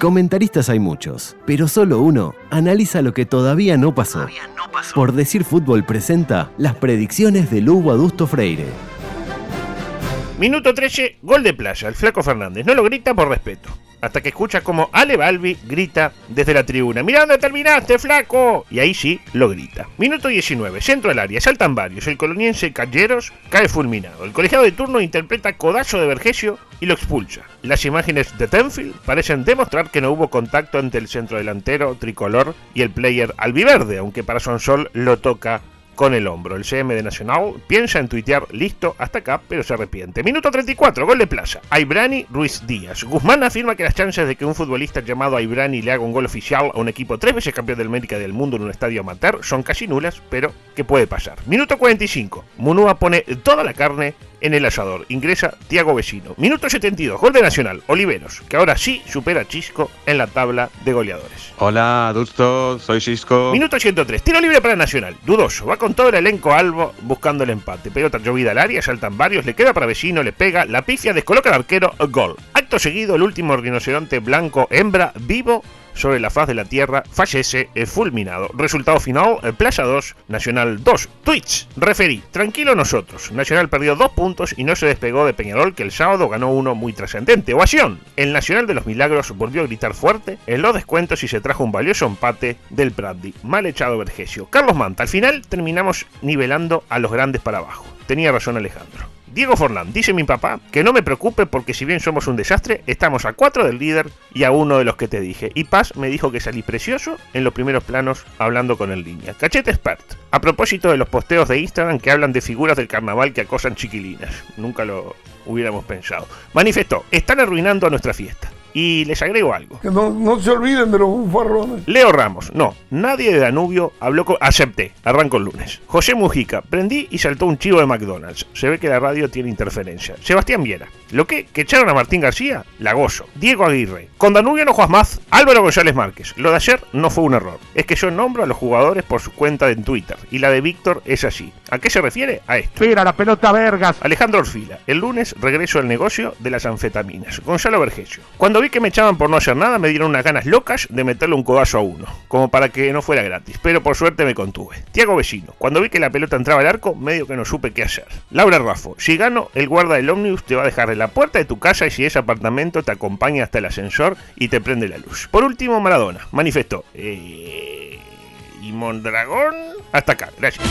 Comentaristas hay muchos, pero solo uno analiza lo que todavía no pasó. Por decir fútbol presenta las predicciones de Lugo Adusto Freire. Minuto 13, gol de playa, el flaco Fernández. No lo grita por respeto hasta que escucha como Ale Balbi grita desde la tribuna: ¡Mira dónde terminaste, flaco! Y ahí sí lo grita. Minuto 19, centro del área, saltan varios. El coloniense Calleros cae fulminado. El colegiado de turno interpreta codazo de Vergesio y lo expulsa. Las imágenes de Tenfield parecen demostrar que no hubo contacto entre el centro delantero tricolor y el player albiverde, aunque para Sonsol lo toca con el hombro. El CM de Nacional piensa en tuitear listo hasta acá, pero se arrepiente. Minuto 34, gol de plaza. Aibrani Ruiz Díaz. Guzmán afirma que las chances de que un futbolista llamado Aibrani le haga un gol oficial a un equipo tres veces campeón del América del mundo en un estadio amateur son casi nulas, pero que puede pasar. Minuto 45. Munúa pone toda la carne en el asador. Ingresa Tiago Vecino. Minuto 72, gol de Nacional, Oliveros, que ahora sí supera a Chisco en la tabla de goleadores. Hola, adusto, soy Chisco. Minuto 103, tiro libre para Nacional. Dudoso, va con todo el elenco albo buscando el empate. Pelota llovida al área, saltan varios, le queda para Vecino, le pega, la pifia, descoloca al arquero, gol. Acto seguido, el último rinoceronte blanco hembra vivo sobre la faz de la Tierra fallece fulminado. Resultado final, Playa 2, Nacional 2. Twitch, referí, tranquilo nosotros. Nacional perdió dos puntos y no se despegó de Peñarol que el sábado ganó uno muy trascendente. Ovación, el Nacional de los Milagros volvió a gritar fuerte en los descuentos y se trajo un valioso empate del Prandi. Mal echado Vergesio. Carlos Manta, al final terminamos nivelando a los grandes para abajo. Tenía razón Alejandro. Diego Forlán, dice mi papá que no me preocupe porque si bien somos un desastre, estamos a cuatro del líder y a uno de los que te dije. Y Paz me dijo que salí precioso en los primeros planos hablando con el línea. Cachete expert. A propósito de los posteos de Instagram que hablan de figuras del carnaval que acosan chiquilinas. Nunca lo hubiéramos pensado. Manifestó, están arruinando a nuestra fiesta. Y les agrego algo. Que no, se olviden de los bufarrones. Leo Ramos, no, nadie de Danubio habló con. Acepté, arranco el lunes. José Mujica, prendí y saltó un chivo de McDonald's. Se ve que la radio tiene interferencia. Sebastián Viera, ¿lo que? ¿Que echaron a Martín García? La gozo. Diego Aguirre, con Danubio no juegas más. Álvaro González Márquez, lo de ayer no fue un error. Es que yo nombro a los jugadores por su cuenta en Twitter. Y la de Víctor es así. ¿A qué se refiere? A esto. Espera la pelota, vergas. Alejandro Orfila, el lunes regreso al negocio de las anfetaminas. Gonzalo Vergesio. Vi que me echaban por no hacer nada, me dieron unas ganas locas de meterle un codazo a uno, como para que no fuera gratis, pero por suerte me contuve. Tiago Vecino, cuando vi que la pelota entraba al arco, medio que no supe qué hacer. Laura Raffo, si gano, el guarda del ómnibus te va a dejar en la puerta de tu casa y si es apartamento te acompaña hasta el ascensor y te prende la luz. Por último, Maradona, manifestó. Eh, ¿Y Mondragón? Hasta acá, gracias.